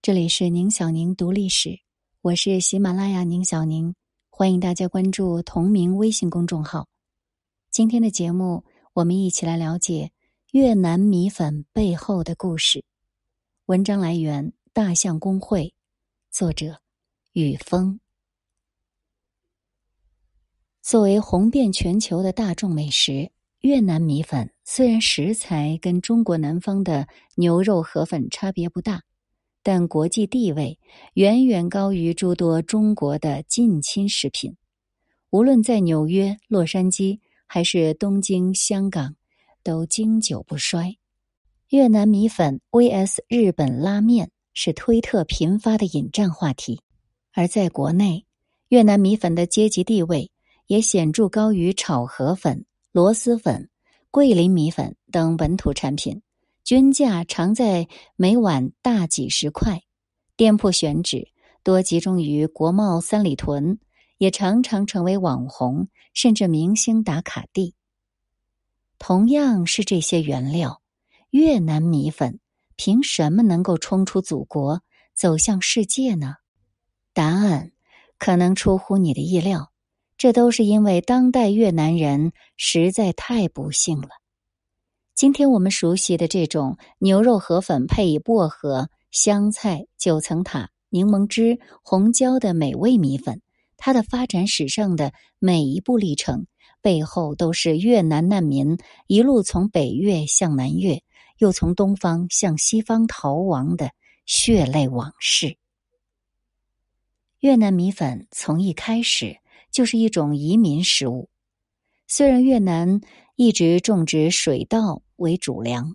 这里是宁小宁读历史，我是喜马拉雅宁小宁，欢迎大家关注同名微信公众号。今天的节目，我们一起来了解越南米粉背后的故事。文章来源：大象公会，作者：雨峰。作为红遍全球的大众美食，越南米粉虽然食材跟中国南方的牛肉河粉差别不大。但国际地位远远高于诸多中国的近亲食品，无论在纽约、洛杉矶还是东京、香港，都经久不衰。越南米粉 vs 日本拉面是推特频发的引战话题，而在国内，越南米粉的阶级地位也显著高于炒河粉、螺蛳粉、桂林米粉等本土产品。均价常在每碗大几十块，店铺选址多集中于国贸三里屯，也常常成为网红甚至明星打卡地。同样是这些原料，越南米粉凭什么能够冲出祖国走向世界呢？答案可能出乎你的意料，这都是因为当代越南人实在太不幸了。今天我们熟悉的这种牛肉河粉配以薄荷、香菜、九层塔、柠檬汁、红椒的美味米粉，它的发展史上的每一步历程背后，都是越南难民一路从北越向南越，又从东方向西方逃亡的血泪往事。越南米粉从一开始就是一种移民食物，虽然越南一直种植水稻。为主粮，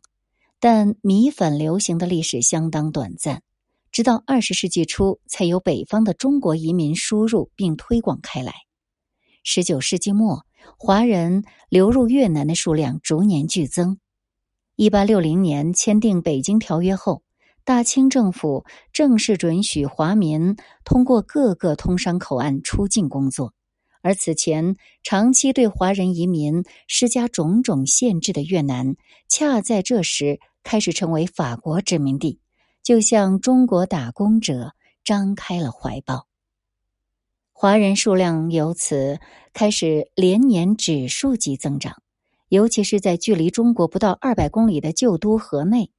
但米粉流行的历史相当短暂，直到二十世纪初才由北方的中国移民输入并推广开来。十九世纪末，华人流入越南的数量逐年剧增。一八六零年签订《北京条约》后，大清政府正式准许华民通过各个通商口岸出境工作。而此前长期对华人移民施加种种限制的越南，恰在这时开始成为法国殖民地，就向中国打工者张开了怀抱。华人数量由此开始连年指数级增长，尤其是在距离中国不到二百公里的旧都河内，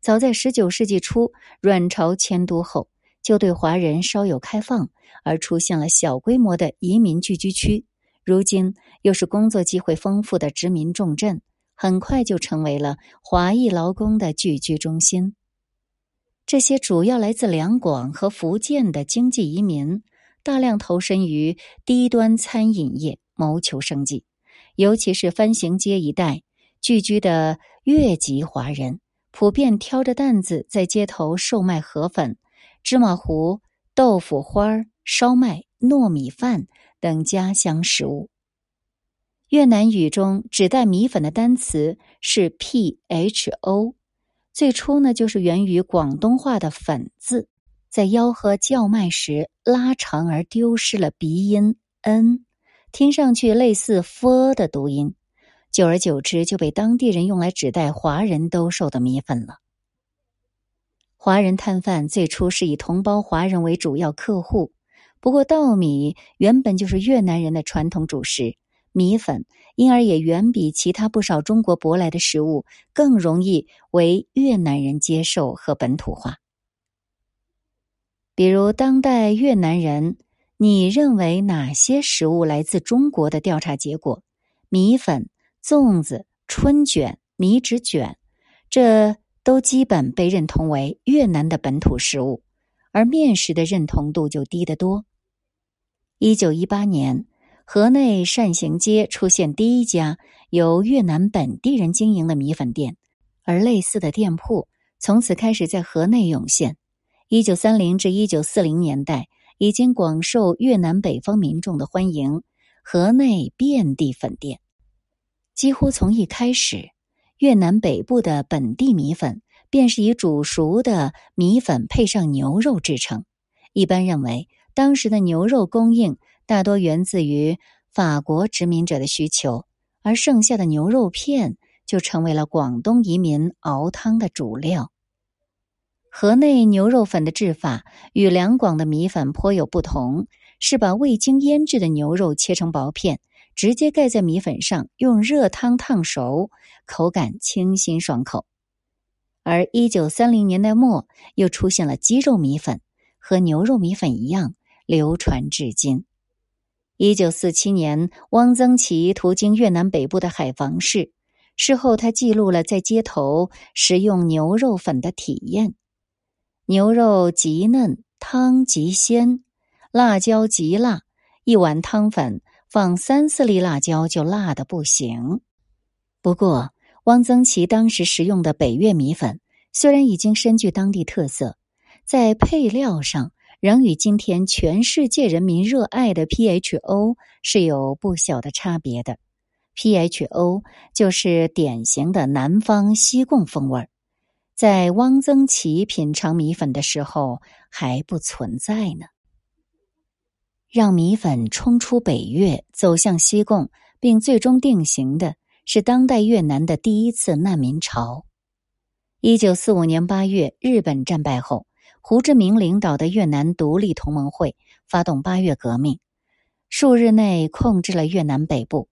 早在十九世纪初阮朝迁都后。就对华人稍有开放，而出现了小规模的移民聚居区。如今又是工作机会丰富的殖民重镇，很快就成为了华裔劳工的聚居中心。这些主要来自两广和福建的经济移民，大量投身于低端餐饮业，谋求生计。尤其是番行街一带聚居的越籍华人，普遍挑着担子在街头售卖河粉。芝麻糊、豆腐花、烧麦、糯米饭等家乡食物。越南语中指代米粉的单词是 “pho”，最初呢就是源于广东话的“粉”字，在吆喝叫卖时拉长而丢失了鼻音 “n”，听上去类似 “f” 的读音，久而久之就被当地人用来指代华人兜售的米粉了。华人摊贩最初是以同胞华人为主要客户，不过稻米原本就是越南人的传统主食，米粉因而也远比其他不少中国舶来的食物更容易为越南人接受和本土化。比如当代越南人，你认为哪些食物来自中国的调查结果？米粉、粽子、春卷、米纸卷，这。都基本被认同为越南的本土食物，而面食的认同度就低得多。一九一八年，河内善行街出现第一家由越南本地人经营的米粉店，而类似的店铺从此开始在河内涌现。一九三零至一九四零年代，已经广受越南北方民众的欢迎，河内遍地粉店，几乎从一开始。越南北部的本地米粉，便是以煮熟的米粉配上牛肉制成。一般认为，当时的牛肉供应大多源自于法国殖民者的需求，而剩下的牛肉片就成为了广东移民熬汤的主料。河内牛肉粉的制法与两广的米粉颇有不同，是把未经腌制的牛肉切成薄片，直接盖在米粉上，用热汤烫熟，口感清新爽口。而一九三零年代末又出现了鸡肉米粉，和牛肉米粉一样流传至今。一九四七年，汪曾祺途经越南北部的海防市，事后他记录了在街头食用牛肉粉的体验。牛肉极嫩，汤极鲜，辣椒极辣。一碗汤粉放三四粒辣椒就辣的不行。不过，汪曾祺当时食用的北越米粉虽然已经深具当地特色，在配料上仍与今天全世界人民热爱的 PHO 是有不小的差别的。PHO 就是典型的南方西贡风味儿。在汪曾祺品尝米粉的时候还不存在呢。让米粉冲出北越，走向西贡，并最终定型的是当代越南的第一次难民潮。一九四五年八月，日本战败后，胡志明领导的越南独立同盟会发动八月革命，数日内控制了越南北部。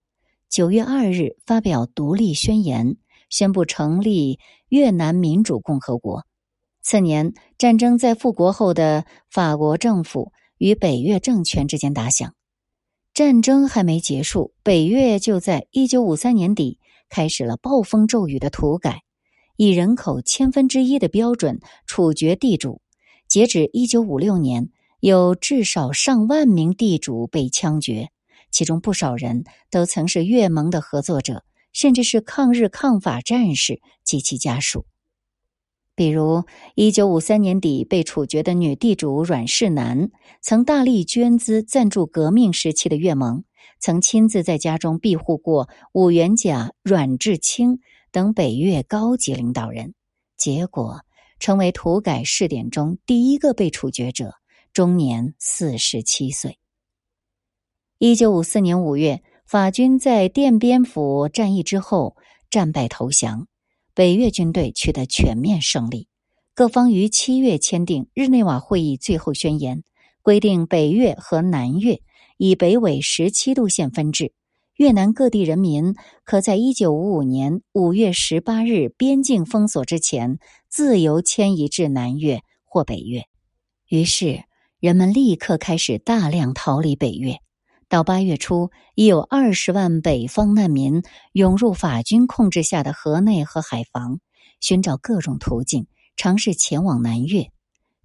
九月二日，发表独立宣言。宣布成立越南民主共和国。次年，战争在复国后的法国政府与北越政权之间打响。战争还没结束，北越就在一九五三年底开始了暴风骤雨的土改，以人口千分之一的标准处决地主。截止一九五六年，有至少上万名地主被枪决，其中不少人都曾是越盟的合作者。甚至是抗日抗法战士及其家属，比如一九五三年底被处决的女地主阮世南，曾大力捐资赞助革命时期的越盟，曾亲自在家中庇护过五元甲、阮志清等北越高级领导人，结果成为土改试点中第一个被处决者，终年四十七岁。一九五四年五月。法军在奠边府战役之后战败投降，北越军队取得全面胜利。各方于七月签订日内瓦会议最后宣言，规定北越和南越以北纬十七度线分治。越南各地人民可在一九五五年五月十八日边境封锁之前自由迁移至南越或北越。于是，人们立刻开始大量逃离北越。到八月初，已有二十万北方难民涌入法军控制下的河内和海防，寻找各种途径，尝试前往南越。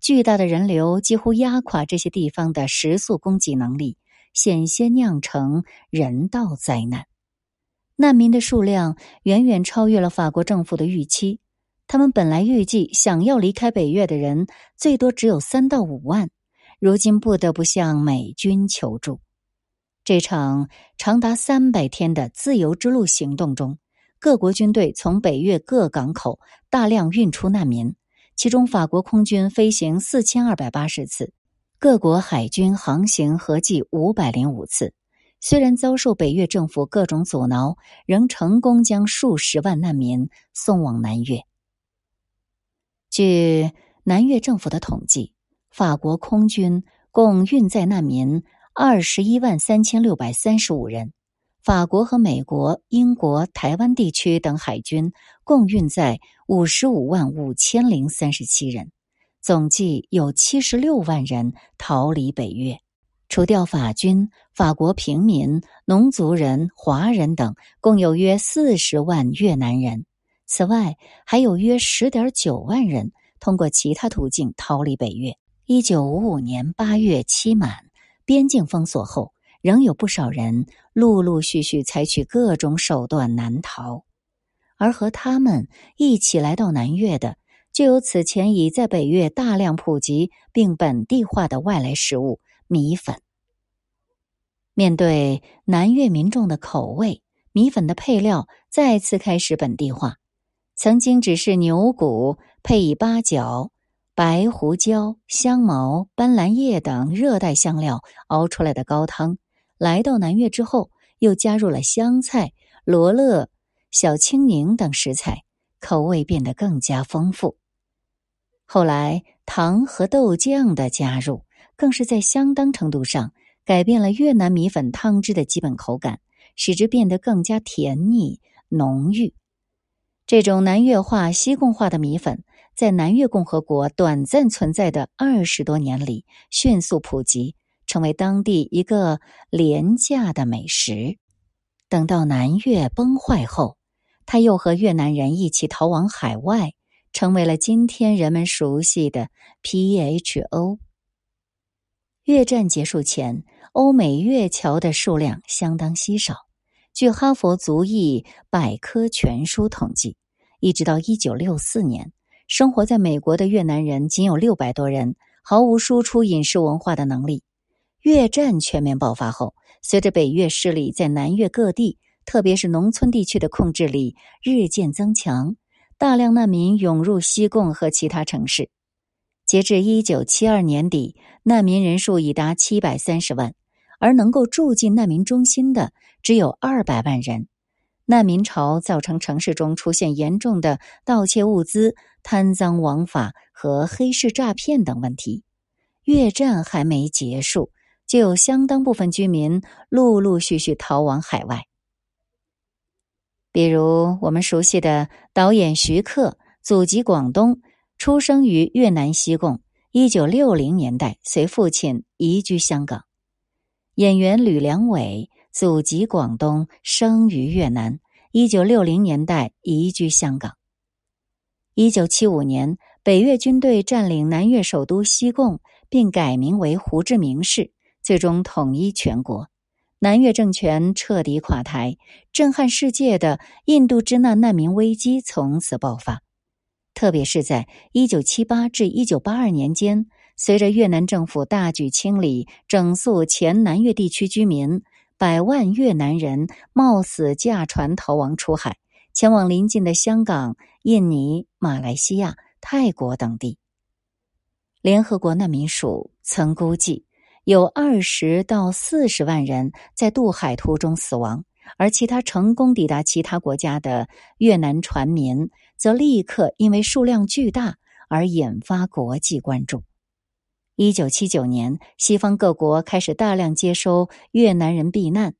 巨大的人流几乎压垮这些地方的食宿供给能力，险些酿成人道灾难。难民的数量远远超越了法国政府的预期，他们本来预计想要离开北越的人最多只有三到五万，如今不得不向美军求助。这场长达三百天的自由之路行动中，各国军队从北越各港口大量运出难民，其中法国空军飞行四千二百八十次，各国海军航行合计五百零五次。虽然遭受北越政府各种阻挠，仍成功将数十万难民送往南越。据南越政府的统计，法国空军共运载难民。二十一万三千六百三十五人，法国和美国、英国、台湾地区等海军共运载五十五万五千零三十七人，总计有七十六万人逃离北越。除掉法军，法国平民、农族人、华人等，共有约四十万越南人。此外，还有约十点九万人通过其他途径逃离北越。一九五五年八月期满。边境封锁后，仍有不少人陆陆续续采取各种手段难逃，而和他们一起来到南越的，就有此前已在北越大量普及并本地化的外来食物米粉。面对南越民众的口味，米粉的配料再次开始本地化，曾经只是牛骨配以八角。白胡椒、香茅、斑斓叶等热带香料熬出来的高汤，来到南越之后，又加入了香菜、罗勒、小青柠等食材，口味变得更加丰富。后来，糖和豆酱的加入，更是在相当程度上改变了越南米粉汤汁的基本口感，使之变得更加甜腻浓郁。这种南越化、西贡化的米粉，在南越共和国短暂存在的二十多年里，迅速普及，成为当地一个廉价的美食。等到南越崩坏后，他又和越南人一起逃往海外。成为了今天人们熟悉的 PHO。越战结束前，欧美越侨的数量相当稀少。据哈佛族裔百科全书统计，一直到一九六四年，生活在美国的越南人仅有六百多人，毫无输出饮食文化的能力。越战全面爆发后，随着北越势力在南越各地，特别是农村地区的控制力日渐增强。大量难民涌入西贡和其他城市，截至一九七二年底，难民人数已达七百三十万，而能够住进难民中心的只有二百万人。难民潮造成城市中出现严重的盗窃物资、贪赃枉法和黑市诈骗等问题。越战还没结束，就有相当部分居民陆陆续续逃往海外。比如我们熟悉的导演徐克，祖籍广东，出生于越南西贡，一九六零年代随父亲移居香港。演员吕良伟，祖籍广东，生于越南，一九六零年代移居香港。一九七五年，北越军队占领南越首都西贡，并改名为胡志明市，最终统一全国。南越政权彻底垮台，震撼世界的印度支那难民危机从此爆发。特别是在一九七八至一九八二年间，随着越南政府大举清理、整肃前南越地区居民，百万越南人冒死驾船逃亡出海，前往邻近的香港、印尼、马来西亚、泰国等地。联合国难民署曾估计。有二十到四十万人在渡海途中死亡，而其他成功抵达其他国家的越南船民，则立刻因为数量巨大而引发国际关注。一九七九年，西方各国开始大量接收越南人避难。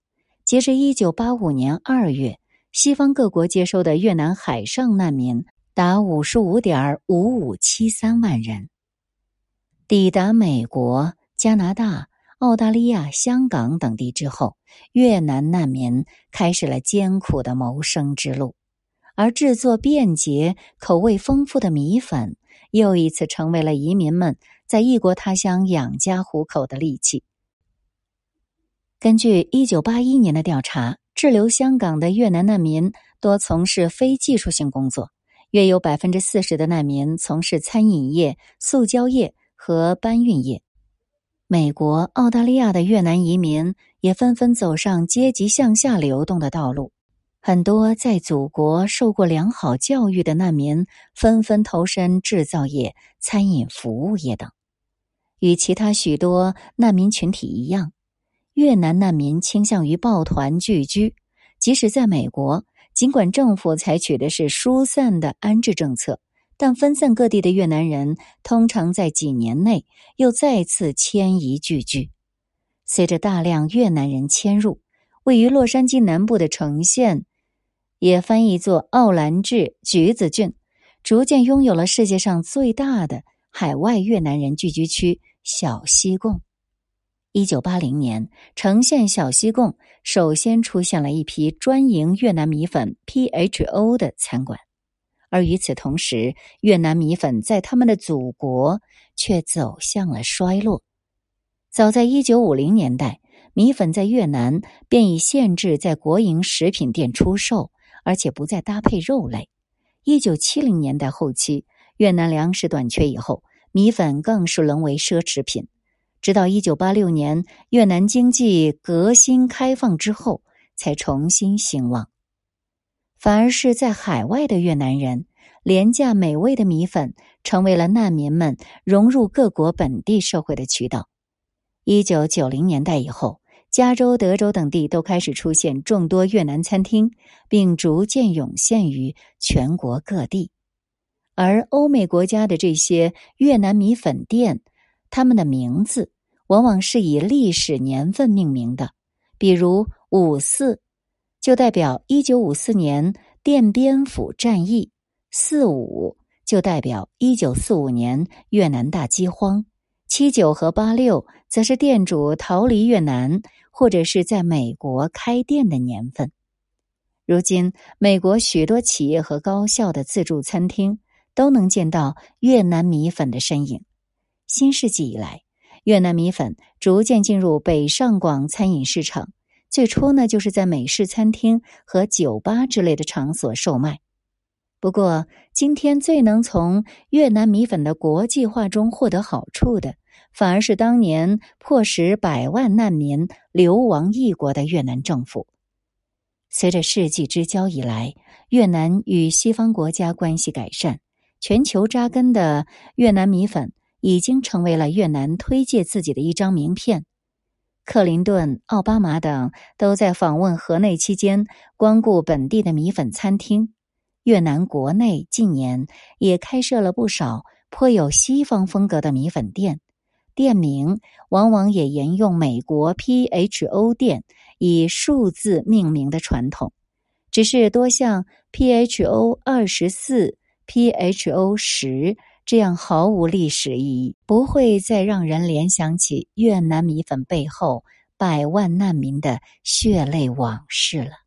截至一九八五年二月，西方各国接收的越南海上难民达五十五点五五七三万人。抵达美国。加拿大、澳大利亚、香港等地之后，越南难民开始了艰苦的谋生之路，而制作便捷、口味丰富的米粉又一次成为了移民们在异国他乡养家糊口的利器。根据一九八一年的调查，滞留香港的越南难民多从事非技术性工作，约有百分之四十的难民从事餐饮业、塑胶业和搬运业。美国、澳大利亚的越南移民也纷纷走上阶级向下流动的道路。很多在祖国受过良好教育的难民纷纷投身制造业、餐饮服务业等。与其他许多难民群体一样，越南难民倾向于抱团聚居。即使在美国，尽管政府采取的是疏散的安置政策。但分散各地的越南人通常在几年内又再次迁移聚居。随着大量越南人迁入，位于洛杉矶南部的城县，也翻译作奥兰治橘子郡，逐渐拥有了世界上最大的海外越南人聚居区——小西贡。一九八零年，城县小西贡首先出现了一批专营越南米粉 （PHO） 的餐馆。而与此同时，越南米粉在他们的祖国却走向了衰落。早在一九五零年代，米粉在越南便已限制在国营食品店出售，而且不再搭配肉类。一九七零年代后期，越南粮食短缺以后，米粉更是沦为奢侈品。直到一九八六年，越南经济革新开放之后，才重新兴旺。反而是在海外的越南人，廉价美味的米粉成为了难民们融入各国本地社会的渠道。一九九零年代以后，加州、德州等地都开始出现众多越南餐厅，并逐渐涌现于全国各地。而欧美国家的这些越南米粉店，他们的名字往往是以历史年份命名的，比如“五四”就代表一九五四年奠边府战役，“四五”就代表一九四五年越南大饥荒，“七九”和“八六”则是店主逃离越南或者是在美国开店的年份。如今，美国许多企业和高校的自助餐厅。都能见到越南米粉的身影。新世纪以来，越南米粉逐渐进入北上广餐饮市场。最初呢，就是在美式餐厅和酒吧之类的场所售卖。不过，今天最能从越南米粉的国际化中获得好处的，反而是当年迫使百万难民流亡异国的越南政府。随着世纪之交以来，越南与西方国家关系改善。全球扎根的越南米粉已经成为了越南推介自己的一张名片。克林顿、奥巴马等都在访问河内期间光顾本地的米粉餐厅。越南国内近年也开设了不少颇有西方风格的米粉店，店名往往也沿用美国 PHO 店以数字命名的传统，只是多像 PHO 二十四。PHO 十这样毫无历史意义，不会再让人联想起越南米粉背后百万难民的血泪往事了。